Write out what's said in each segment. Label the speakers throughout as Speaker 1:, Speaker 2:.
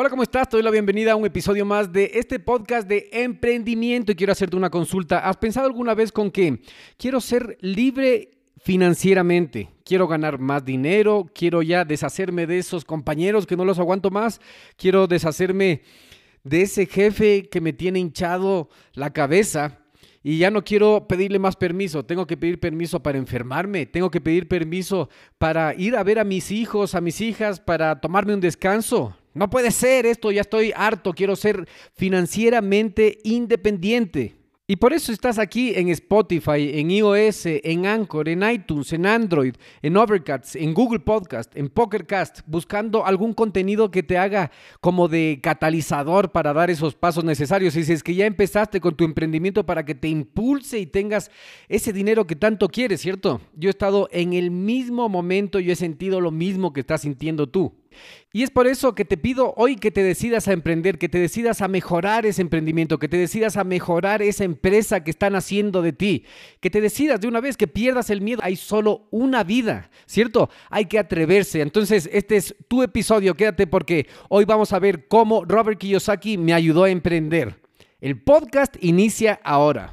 Speaker 1: Hola, ¿cómo estás? Te doy la bienvenida a un episodio más de este podcast de emprendimiento y quiero hacerte una consulta. ¿Has pensado alguna vez con que quiero ser libre financieramente? Quiero ganar más dinero, quiero ya deshacerme de esos compañeros que no los aguanto más, quiero deshacerme de ese jefe que me tiene hinchado la cabeza y ya no quiero pedirle más permiso. Tengo que pedir permiso para enfermarme, tengo que pedir permiso para ir a ver a mis hijos, a mis hijas, para tomarme un descanso. No puede ser esto, ya estoy harto, quiero ser financieramente independiente. Y por eso estás aquí en Spotify, en iOS, en Anchor, en iTunes, en Android, en Overcast, en Google Podcast, en Pokercast, buscando algún contenido que te haga como de catalizador para dar esos pasos necesarios. Y si es que ya empezaste con tu emprendimiento para que te impulse y tengas ese dinero que tanto quieres, ¿cierto? Yo he estado en el mismo momento, yo he sentido lo mismo que estás sintiendo tú. Y es por eso que te pido hoy que te decidas a emprender, que te decidas a mejorar ese emprendimiento, que te decidas a mejorar esa empresa que están haciendo de ti, que te decidas de una vez que pierdas el miedo. Hay solo una vida, ¿cierto? Hay que atreverse. Entonces, este es tu episodio, quédate porque hoy vamos a ver cómo Robert Kiyosaki me ayudó a emprender. El podcast inicia ahora.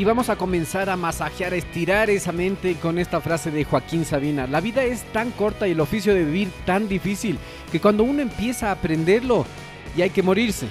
Speaker 1: Y vamos a comenzar a masajear, a estirar esa mente con esta frase de Joaquín Sabina. La vida es tan corta y el oficio de vivir tan difícil que cuando uno empieza a aprenderlo y hay que morirse.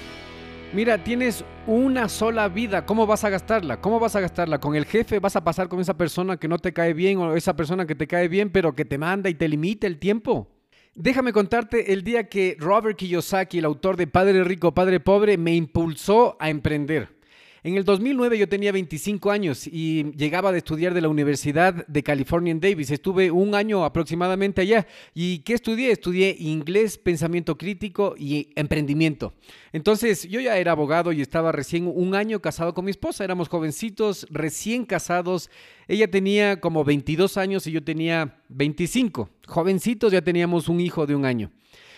Speaker 1: Mira, tienes una sola vida, ¿cómo vas a gastarla? ¿Cómo vas a gastarla? ¿Con el jefe vas a pasar con esa persona que no te cae bien o esa persona que te cae bien pero que te manda y te limita el tiempo? Déjame contarte el día que Robert Kiyosaki, el autor de Padre Rico, Padre Pobre, me impulsó a emprender. En el 2009 yo tenía 25 años y llegaba de estudiar de la Universidad de California en Davis. Estuve un año aproximadamente allá. ¿Y qué estudié? Estudié inglés, pensamiento crítico y emprendimiento. Entonces yo ya era abogado y estaba recién un año casado con mi esposa. Éramos jovencitos, recién casados. Ella tenía como 22 años y yo tenía 25. Jovencitos, ya teníamos un hijo de un año.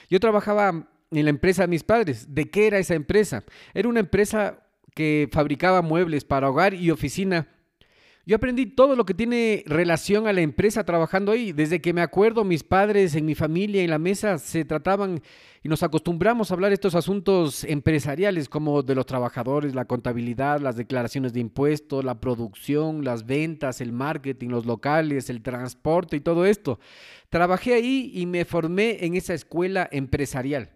Speaker 1: Yo trabajaba en la empresa de mis padres. ¿De qué era esa empresa? Era una empresa que fabricaba muebles para hogar y oficina. Yo aprendí todo lo que tiene relación a la empresa trabajando ahí. Desde que me acuerdo, mis padres en mi familia en la mesa se trataban y nos acostumbramos a hablar estos asuntos empresariales como de los trabajadores, la contabilidad, las declaraciones de impuestos, la producción, las ventas, el marketing, los locales, el transporte y todo esto. Trabajé ahí y me formé en esa escuela empresarial.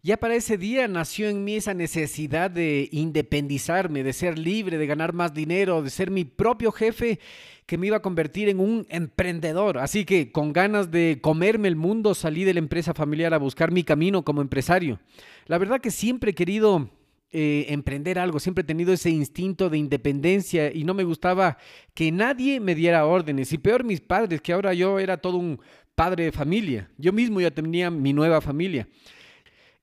Speaker 1: Ya para ese día nació en mí esa necesidad de independizarme, de ser libre, de ganar más dinero, de ser mi propio jefe que me iba a convertir en un emprendedor. Así que con ganas de comerme el mundo salí de la empresa familiar a buscar mi camino como empresario. La verdad que siempre he querido eh, emprender algo, siempre he tenido ese instinto de independencia y no me gustaba que nadie me diera órdenes. Y peor mis padres, que ahora yo era todo un padre de familia. Yo mismo ya tenía mi nueva familia.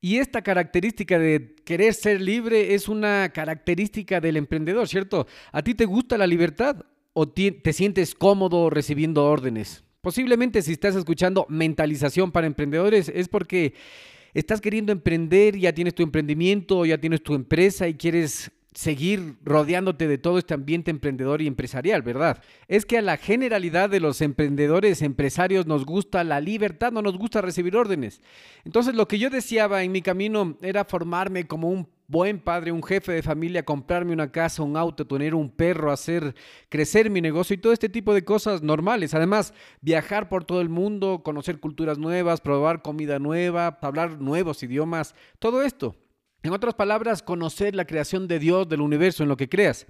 Speaker 1: Y esta característica de querer ser libre es una característica del emprendedor, ¿cierto? ¿A ti te gusta la libertad o te sientes cómodo recibiendo órdenes? Posiblemente si estás escuchando mentalización para emprendedores es porque estás queriendo emprender, ya tienes tu emprendimiento, ya tienes tu empresa y quieres seguir rodeándote de todo este ambiente emprendedor y empresarial, ¿verdad? Es que a la generalidad de los emprendedores, empresarios, nos gusta la libertad, no nos gusta recibir órdenes. Entonces lo que yo deseaba en mi camino era formarme como un buen padre, un jefe de familia, comprarme una casa, un auto, tener un perro, hacer crecer mi negocio y todo este tipo de cosas normales. Además, viajar por todo el mundo, conocer culturas nuevas, probar comida nueva, hablar nuevos idiomas, todo esto. En otras palabras, conocer la creación de Dios, del universo, en lo que creas.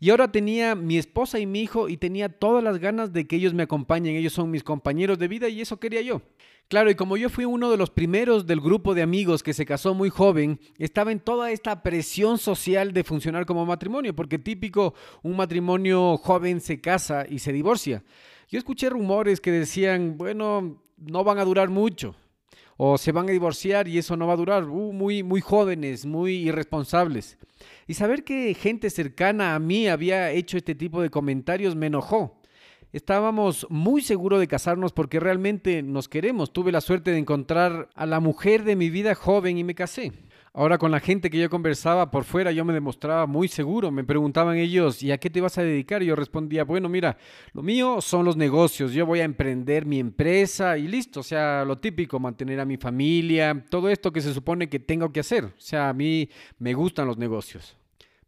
Speaker 1: Y ahora tenía mi esposa y mi hijo y tenía todas las ganas de que ellos me acompañen. Ellos son mis compañeros de vida y eso quería yo. Claro, y como yo fui uno de los primeros del grupo de amigos que se casó muy joven, estaba en toda esta presión social de funcionar como matrimonio, porque típico, un matrimonio joven se casa y se divorcia. Yo escuché rumores que decían, bueno, no van a durar mucho, o se van a divorciar y eso no va a durar, uh, muy, muy jóvenes, muy irresponsables. Y saber que gente cercana a mí había hecho este tipo de comentarios me enojó. Estábamos muy seguros de casarnos porque realmente nos queremos. Tuve la suerte de encontrar a la mujer de mi vida joven y me casé. Ahora con la gente que yo conversaba por fuera yo me demostraba muy seguro. Me preguntaban ellos, ¿y a qué te vas a dedicar? Y yo respondía, bueno, mira, lo mío son los negocios. Yo voy a emprender mi empresa y listo. O sea, lo típico, mantener a mi familia, todo esto que se supone que tengo que hacer. O sea, a mí me gustan los negocios.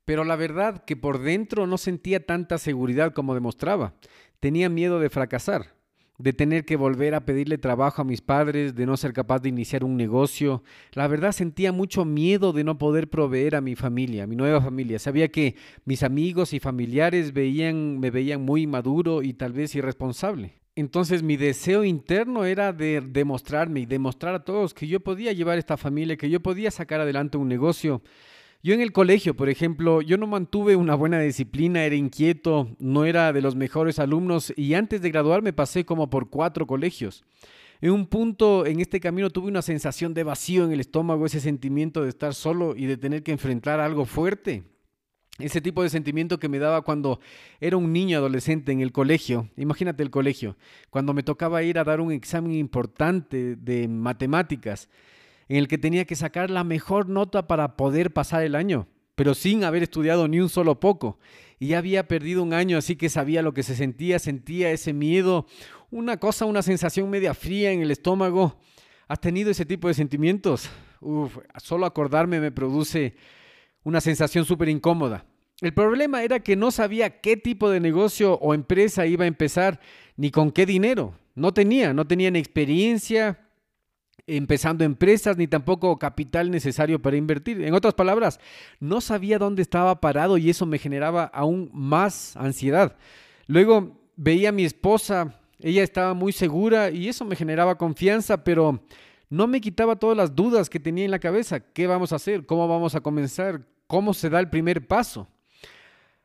Speaker 1: Pero la verdad que por dentro no sentía tanta seguridad como demostraba. Tenía miedo de fracasar, de tener que volver a pedirle trabajo a mis padres, de no ser capaz de iniciar un negocio. La verdad sentía mucho miedo de no poder proveer a mi familia, a mi nueva familia. Sabía que mis amigos y familiares veían, me veían muy maduro y tal vez irresponsable. Entonces mi deseo interno era de demostrarme y demostrar a todos que yo podía llevar esta familia, que yo podía sacar adelante un negocio yo en el colegio, por ejemplo, yo no mantuve una buena disciplina, era inquieto, no era de los mejores alumnos y antes de graduarme pasé como por cuatro colegios. En un punto en este camino tuve una sensación de vacío en el estómago, ese sentimiento de estar solo y de tener que enfrentar algo fuerte. Ese tipo de sentimiento que me daba cuando era un niño adolescente en el colegio. Imagínate el colegio, cuando me tocaba ir a dar un examen importante de matemáticas en el que tenía que sacar la mejor nota para poder pasar el año, pero sin haber estudiado ni un solo poco. Y ya había perdido un año, así que sabía lo que se sentía, sentía ese miedo, una cosa, una sensación media fría en el estómago. ¿Has tenido ese tipo de sentimientos? Uf, solo acordarme me produce una sensación súper incómoda. El problema era que no sabía qué tipo de negocio o empresa iba a empezar, ni con qué dinero. No tenía, no tenía ni experiencia, empezando empresas ni tampoco capital necesario para invertir. En otras palabras, no sabía dónde estaba parado y eso me generaba aún más ansiedad. Luego veía a mi esposa, ella estaba muy segura y eso me generaba confianza, pero no me quitaba todas las dudas que tenía en la cabeza. ¿Qué vamos a hacer? ¿Cómo vamos a comenzar? ¿Cómo se da el primer paso?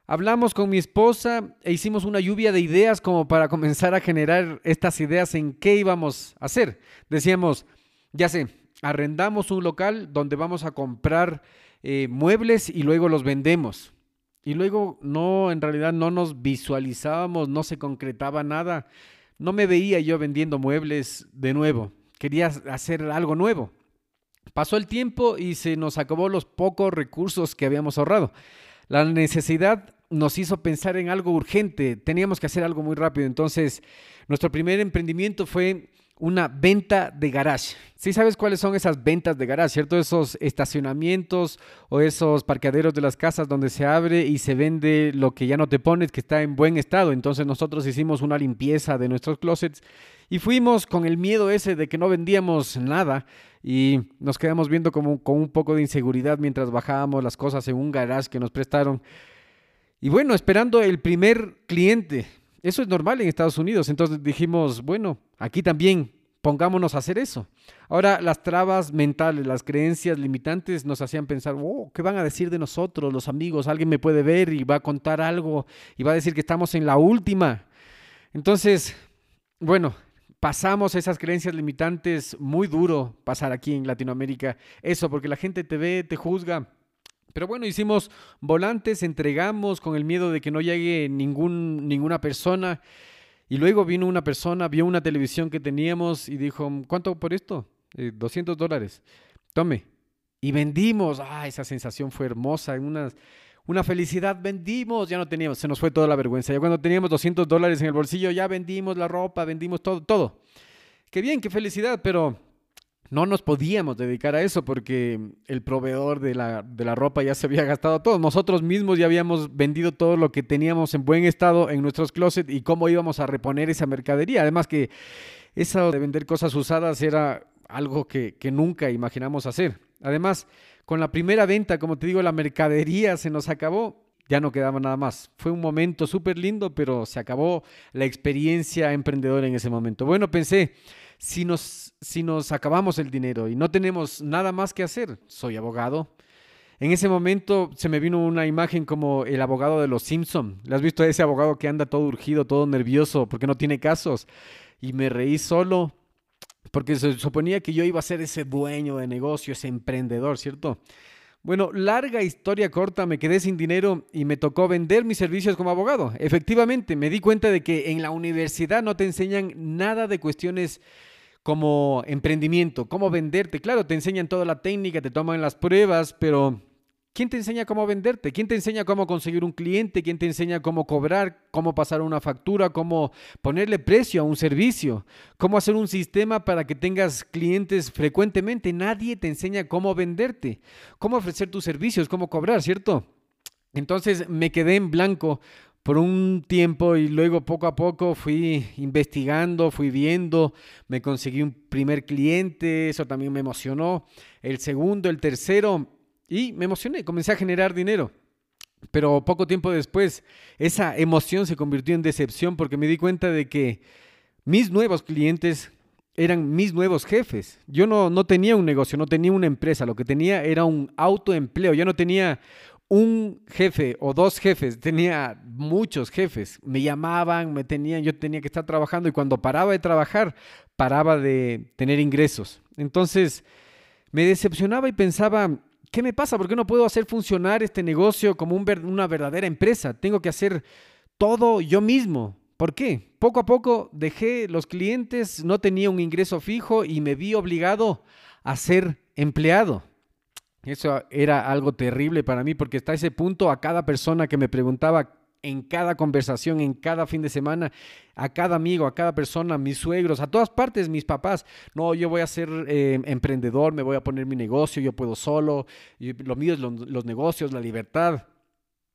Speaker 1: Hablamos con mi esposa e hicimos una lluvia de ideas como para comenzar a generar estas ideas en qué íbamos a hacer. Decíamos, ya sé, arrendamos un local donde vamos a comprar eh, muebles y luego los vendemos. Y luego no, en realidad no nos visualizábamos, no se concretaba nada. No me veía yo vendiendo muebles de nuevo. Quería hacer algo nuevo. Pasó el tiempo y se nos acabó los pocos recursos que habíamos ahorrado. La necesidad nos hizo pensar en algo urgente. Teníamos que hacer algo muy rápido. Entonces, nuestro primer emprendimiento fue una venta de garage. Sí sabes cuáles son esas ventas de garage, ¿cierto? Esos estacionamientos o esos parqueaderos de las casas donde se abre y se vende lo que ya no te pones, que está en buen estado. Entonces nosotros hicimos una limpieza de nuestros closets y fuimos con el miedo ese de que no vendíamos nada y nos quedamos viendo como con un poco de inseguridad mientras bajábamos las cosas en un garage que nos prestaron. Y bueno, esperando el primer cliente. Eso es normal en Estados Unidos. Entonces dijimos, bueno, aquí también pongámonos a hacer eso. Ahora, las trabas mentales, las creencias limitantes nos hacían pensar, oh, ¿qué van a decir de nosotros, los amigos? Alguien me puede ver y va a contar algo y va a decir que estamos en la última. Entonces, bueno, pasamos esas creencias limitantes muy duro pasar aquí en Latinoamérica. Eso, porque la gente te ve, te juzga. Pero bueno, hicimos volantes, entregamos con el miedo de que no llegue ningún, ninguna persona. Y luego vino una persona, vio una televisión que teníamos y dijo, ¿cuánto por esto? 200 eh, dólares. Tome. Y vendimos. Ah, esa sensación fue hermosa. Una, una felicidad, vendimos, ya no teníamos, se nos fue toda la vergüenza. Ya cuando teníamos 200 dólares en el bolsillo, ya vendimos la ropa, vendimos todo, todo. Qué bien, qué felicidad, pero no nos podíamos dedicar a eso porque el proveedor de la, de la, ropa ya se había gastado todo. Nosotros mismos ya habíamos vendido todo lo que teníamos en buen estado en nuestros closets y cómo íbamos a reponer esa mercadería. Además que eso de vender cosas usadas era algo que, que nunca imaginamos hacer. Además, con la primera venta, como te digo, la mercadería se nos acabó ya no quedaba nada más. Fue un momento súper lindo, pero se acabó la experiencia emprendedora en ese momento. Bueno, pensé, si nos, si nos acabamos el dinero y no tenemos nada más que hacer, soy abogado. En ese momento se me vino una imagen como el abogado de los Simpson. ¿Le has visto a ese abogado que anda todo urgido, todo nervioso porque no tiene casos? Y me reí solo porque se suponía que yo iba a ser ese dueño de negocio, ese emprendedor, ¿cierto? Bueno, larga historia corta, me quedé sin dinero y me tocó vender mis servicios como abogado. Efectivamente, me di cuenta de que en la universidad no te enseñan nada de cuestiones como emprendimiento, cómo venderte. Claro, te enseñan toda la técnica, te toman las pruebas, pero ¿quién te enseña cómo venderte? ¿Quién te enseña cómo conseguir un cliente? ¿Quién te enseña cómo cobrar? ¿Cómo pasar una factura? ¿Cómo ponerle precio a un servicio? ¿Cómo hacer un sistema para que tengas clientes frecuentemente? Nadie te enseña cómo venderte, cómo ofrecer tus servicios, cómo cobrar, ¿cierto? Entonces me quedé en blanco por un tiempo y luego poco a poco fui investigando, fui viendo, me conseguí un primer cliente, eso también me emocionó, el segundo, el tercero y me emocioné, comencé a generar dinero. Pero poco tiempo después, esa emoción se convirtió en decepción porque me di cuenta de que mis nuevos clientes eran mis nuevos jefes. Yo no, no tenía un negocio, no tenía una empresa, lo que tenía era un autoempleo. Ya no tenía un jefe o dos jefes, tenía muchos jefes, me llamaban, me tenían, yo tenía que estar trabajando y cuando paraba de trabajar, paraba de tener ingresos. Entonces, me decepcionaba y pensaba, ¿qué me pasa? ¿Por qué no puedo hacer funcionar este negocio como una verdadera empresa? Tengo que hacer todo yo mismo. ¿Por qué? Poco a poco dejé los clientes, no tenía un ingreso fijo y me vi obligado a ser empleado. Eso era algo terrible para mí porque hasta ese punto a cada persona que me preguntaba en cada conversación, en cada fin de semana, a cada amigo, a cada persona, mis suegros, a todas partes, mis papás, no, yo voy a ser eh, emprendedor, me voy a poner mi negocio, yo puedo solo, lo mío es los negocios, la libertad.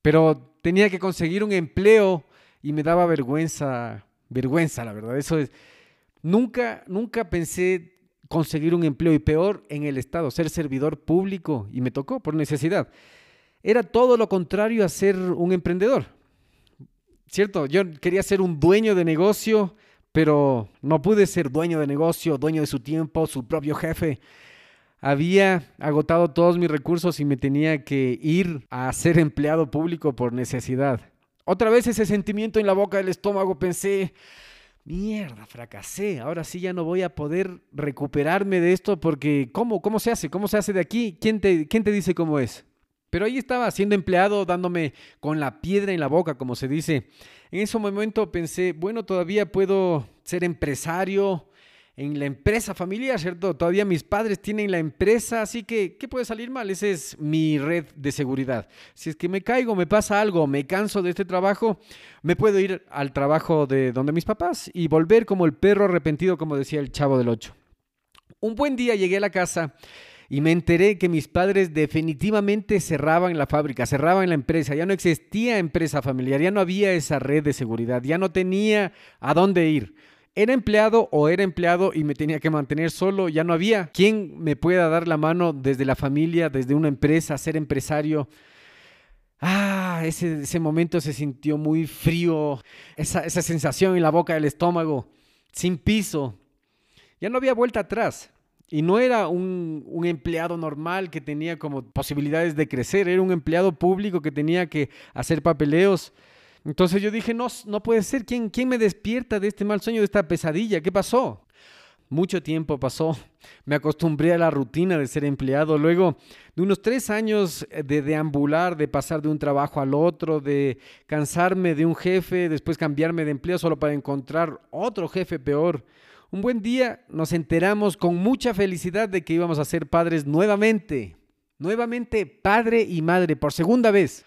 Speaker 1: Pero tenía que conseguir un empleo y me daba vergüenza, vergüenza, la verdad. Eso es, nunca, nunca pensé conseguir un empleo y peor en el Estado, ser servidor público y me tocó por necesidad. Era todo lo contrario a ser un emprendedor. ¿Cierto? Yo quería ser un dueño de negocio, pero no pude ser dueño de negocio, dueño de su tiempo, su propio jefe. Había agotado todos mis recursos y me tenía que ir a ser empleado público por necesidad. Otra vez ese sentimiento en la boca del estómago pensé, mierda, fracasé, ahora sí ya no voy a poder recuperarme de esto porque ¿cómo, cómo se hace? ¿Cómo se hace de aquí? ¿Quién te, quién te dice cómo es? Pero ahí estaba siendo empleado, dándome con la piedra en la boca, como se dice. En ese momento pensé, bueno, todavía puedo ser empresario, en la empresa familiar, ¿cierto? Todavía mis padres tienen la empresa, así que, ¿qué puede salir mal? Esa es mi red de seguridad. Si es que me caigo, me pasa algo, me canso de este trabajo, me puedo ir al trabajo de donde mis papás y volver como el perro arrepentido, como decía el chavo del 8. Un buen día llegué a la casa y me enteré que mis padres definitivamente cerraban la fábrica, cerraban la empresa, ya no existía empresa familiar, ya no había esa red de seguridad, ya no tenía a dónde ir era empleado o era empleado y me tenía que mantener solo, ya no había quien me pueda dar la mano desde la familia, desde una empresa, ser empresario. Ah, ese, ese momento se sintió muy frío, esa, esa sensación en la boca del estómago, sin piso. Ya no había vuelta atrás. Y no era un, un, empleado normal que tenía como posibilidades de crecer, era un empleado público que tenía que hacer papeleos, entonces yo dije, no, no puede ser, ¿Quién, ¿quién me despierta de este mal sueño, de esta pesadilla? ¿Qué pasó? Mucho tiempo pasó, me acostumbré a la rutina de ser empleado, luego de unos tres años de deambular, de pasar de un trabajo al otro, de cansarme de un jefe, después cambiarme de empleo solo para encontrar otro jefe peor. Un buen día nos enteramos con mucha felicidad de que íbamos a ser padres nuevamente, nuevamente padre y madre por segunda vez.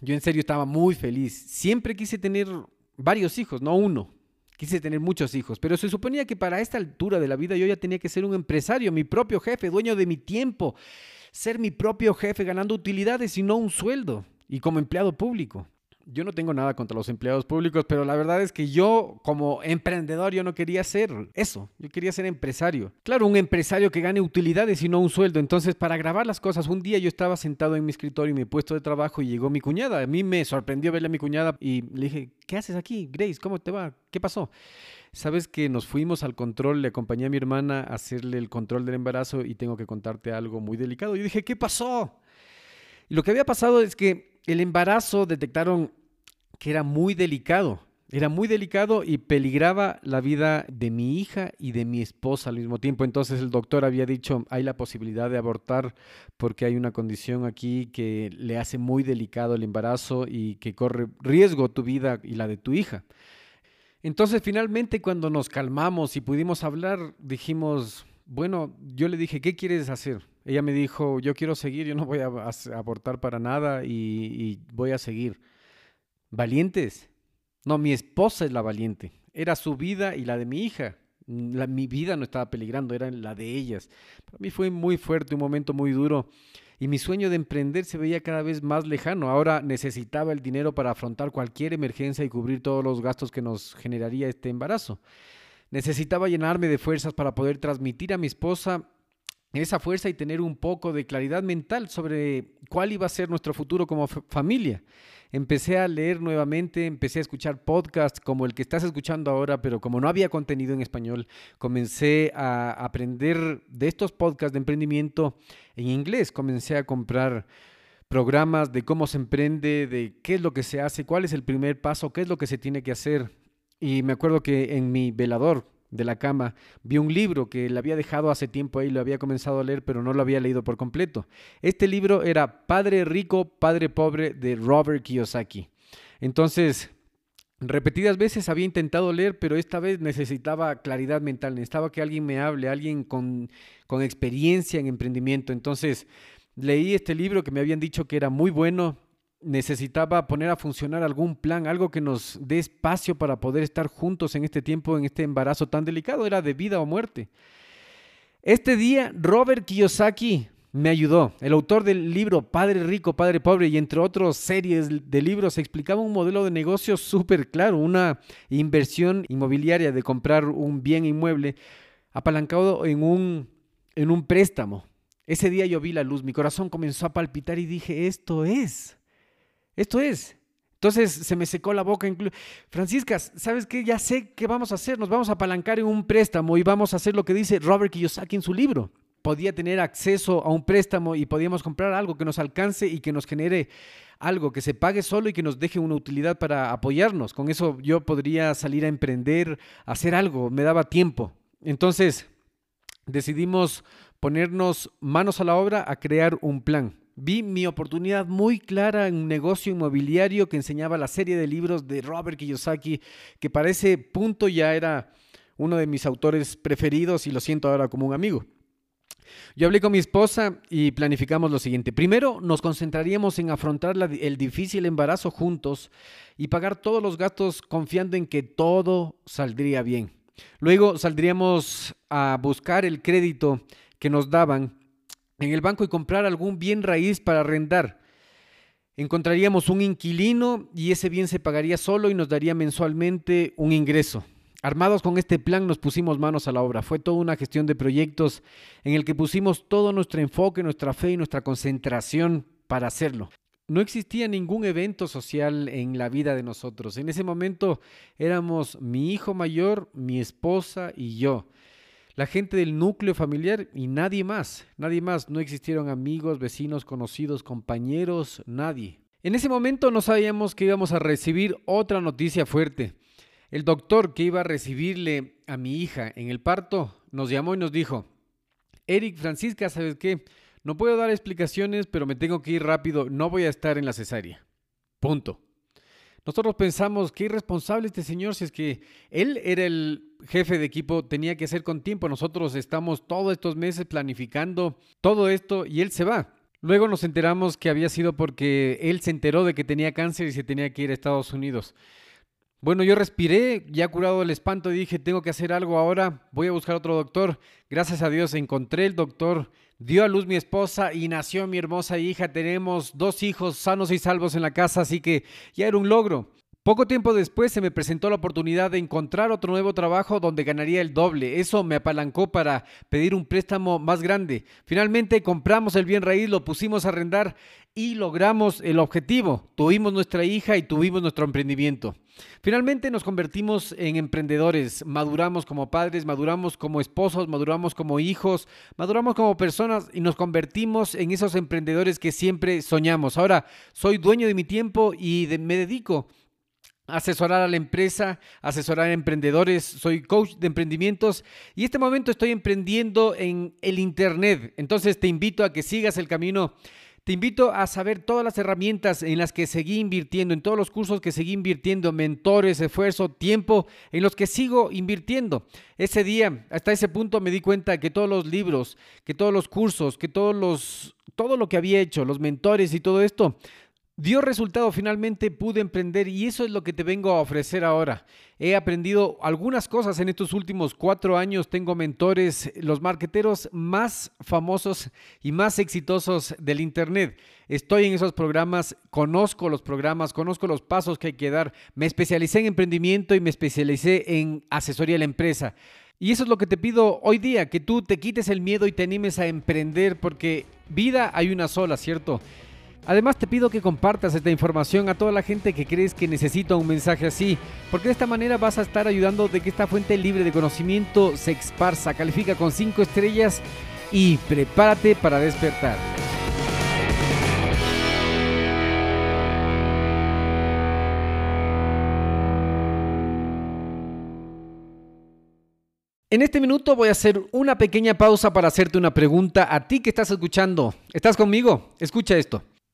Speaker 1: Yo en serio estaba muy feliz. Siempre quise tener varios hijos, no uno. Quise tener muchos hijos, pero se suponía que para esta altura de la vida yo ya tenía que ser un empresario, mi propio jefe, dueño de mi tiempo, ser mi propio jefe ganando utilidades y no un sueldo, y como empleado público yo no tengo nada contra los empleados públicos, pero la verdad es que yo como emprendedor yo no quería ser eso, yo quería ser empresario. Claro, un empresario que gane utilidades y no un sueldo. Entonces, para grabar las cosas, un día yo estaba sentado en mi escritorio y mi puesto de trabajo y llegó mi cuñada. A mí me sorprendió verle a mi cuñada y le dije, ¿qué haces aquí, Grace? ¿Cómo te va? ¿Qué pasó? Sabes que nos fuimos al control, le acompañé a mi hermana a hacerle el control del embarazo y tengo que contarte algo muy delicado. Yo dije, ¿qué pasó? Y lo que había pasado es que el embarazo detectaron que era muy delicado. Era muy delicado y peligraba la vida de mi hija y de mi esposa al mismo tiempo. Entonces el doctor había dicho, hay la posibilidad de abortar porque hay una condición aquí que le hace muy delicado el embarazo y que corre riesgo tu vida y la de tu hija. Entonces finalmente cuando nos calmamos y pudimos hablar, dijimos, bueno, yo le dije, ¿qué quieres hacer? Ella me dijo, yo quiero seguir, yo no voy a abortar para nada y, y voy a seguir. Valientes. No, mi esposa es la valiente. Era su vida y la de mi hija. mi vida no estaba peligrando, era la de ellas. Para mí fue muy fuerte, un momento muy duro. Y mi sueño de emprender se veía cada vez más lejano. Ahora necesitaba el dinero para afrontar cualquier emergencia y cubrir todos los gastos que nos generaría este embarazo. Necesitaba llenarme de fuerzas para poder transmitir a mi esposa esa fuerza y tener un poco de claridad mental sobre cuál iba a ser nuestro futuro como familia empecé a leer nuevamente, empecé a escuchar podcasts como el que estás escuchando ahora, pero como no había contenido en español, comencé a aprender de estos podcasts de emprendimiento en inglés, comencé a comprar programas de cómo se emprende, de qué es lo que se hace, cuál es el primer paso, qué es lo que se tiene que hacer. Y me acuerdo que en mi velador, de la cama, vi un libro que le había dejado hace tiempo ahí, lo había comenzado a leer, pero no lo había leído por completo. Este libro era Padre Rico, Padre Pobre de Robert Kiyosaki. Entonces, repetidas veces había intentado leer, pero esta vez necesitaba claridad mental, necesitaba que alguien me hable, alguien con, con experiencia en emprendimiento. Entonces, leí este libro que me habían dicho que era muy bueno, necesitaba poner a funcionar algún plan, algo que nos dé espacio para poder estar juntos en este tiempo, en este embarazo tan delicado, era de vida o muerte. Este día, Robert Kiyosaki me ayudó. El autor del libro Padre Rico, Padre Pobre y entre otras series de libros explicaba un modelo de negocio súper claro, una inversión inmobiliaria de comprar un bien inmueble apalancado en un, en un préstamo. Ese día yo vi la luz, mi corazón comenzó a palpitar y dije, esto es. Esto es. Entonces se me secó la boca. Francisca, ¿sabes qué? Ya sé qué vamos a hacer. Nos vamos a apalancar en un préstamo y vamos a hacer lo que dice Robert Kiyosaki en su libro. Podía tener acceso a un préstamo y podíamos comprar algo que nos alcance y que nos genere algo, que se pague solo y que nos deje una utilidad para apoyarnos. Con eso yo podría salir a emprender, hacer algo. Me daba tiempo. Entonces decidimos ponernos manos a la obra a crear un plan. Vi mi oportunidad muy clara en un negocio inmobiliario que enseñaba la serie de libros de Robert Kiyosaki, que para ese punto ya era uno de mis autores preferidos y lo siento ahora como un amigo. Yo hablé con mi esposa y planificamos lo siguiente. Primero, nos concentraríamos en afrontar el difícil embarazo juntos y pagar todos los gastos confiando en que todo saldría bien. Luego saldríamos a buscar el crédito que nos daban en el banco y comprar algún bien raíz para arrendar. Encontraríamos un inquilino y ese bien se pagaría solo y nos daría mensualmente un ingreso. Armados con este plan nos pusimos manos a la obra. Fue toda una gestión de proyectos en el que pusimos todo nuestro enfoque, nuestra fe y nuestra concentración para hacerlo. No existía ningún evento social en la vida de nosotros. En ese momento éramos mi hijo mayor, mi esposa y yo la gente del núcleo familiar y nadie más, nadie más, no existieron amigos, vecinos, conocidos, compañeros, nadie. En ese momento no sabíamos que íbamos a recibir otra noticia fuerte. El doctor que iba a recibirle a mi hija en el parto nos llamó y nos dijo, Eric, Francisca, ¿sabes qué? No puedo dar explicaciones, pero me tengo que ir rápido, no voy a estar en la cesárea. Punto. Nosotros pensamos, qué irresponsable este señor, si es que él era el jefe de equipo, tenía que hacer con tiempo. Nosotros estamos todos estos meses planificando todo esto y él se va. Luego nos enteramos que había sido porque él se enteró de que tenía cáncer y se tenía que ir a Estados Unidos. Bueno, yo respiré, ya curado el espanto, dije, tengo que hacer algo ahora, voy a buscar otro doctor. Gracias a Dios encontré el doctor, dio a luz mi esposa y nació mi hermosa hija. Tenemos dos hijos sanos y salvos en la casa, así que ya era un logro. Poco tiempo después se me presentó la oportunidad de encontrar otro nuevo trabajo donde ganaría el doble. Eso me apalancó para pedir un préstamo más grande. Finalmente compramos el bien raíz, lo pusimos a arrendar y logramos el objetivo. Tuvimos nuestra hija y tuvimos nuestro emprendimiento. Finalmente nos convertimos en emprendedores, maduramos como padres, maduramos como esposos, maduramos como hijos, maduramos como personas y nos convertimos en esos emprendedores que siempre soñamos. Ahora soy dueño de mi tiempo y me dedico asesorar a la empresa, asesorar a emprendedores, soy coach de emprendimientos y este momento estoy emprendiendo en el Internet. Entonces te invito a que sigas el camino. Te invito a saber todas las herramientas en las que seguí invirtiendo, en todos los cursos que seguí invirtiendo, mentores, esfuerzo, tiempo, en los que sigo invirtiendo. Ese día, hasta ese punto me di cuenta que todos los libros, que todos los cursos, que todos los todo lo que había hecho, los mentores y todo esto dio resultado, finalmente pude emprender y eso es lo que te vengo a ofrecer ahora. He aprendido algunas cosas en estos últimos cuatro años, tengo mentores, los marqueteros más famosos y más exitosos del Internet. Estoy en esos programas, conozco los programas, conozco los pasos que hay que dar, me especialicé en emprendimiento y me especialicé en asesoría de la empresa. Y eso es lo que te pido hoy día, que tú te quites el miedo y te animes a emprender, porque vida hay una sola, ¿cierto? Además te pido que compartas esta información a toda la gente que crees que necesita un mensaje así, porque de esta manera vas a estar ayudando de que esta fuente libre de conocimiento se esparza, califica con 5 estrellas y prepárate para despertar. En este minuto voy a hacer una pequeña pausa para hacerte una pregunta a ti que estás escuchando. ¿Estás conmigo? Escucha esto.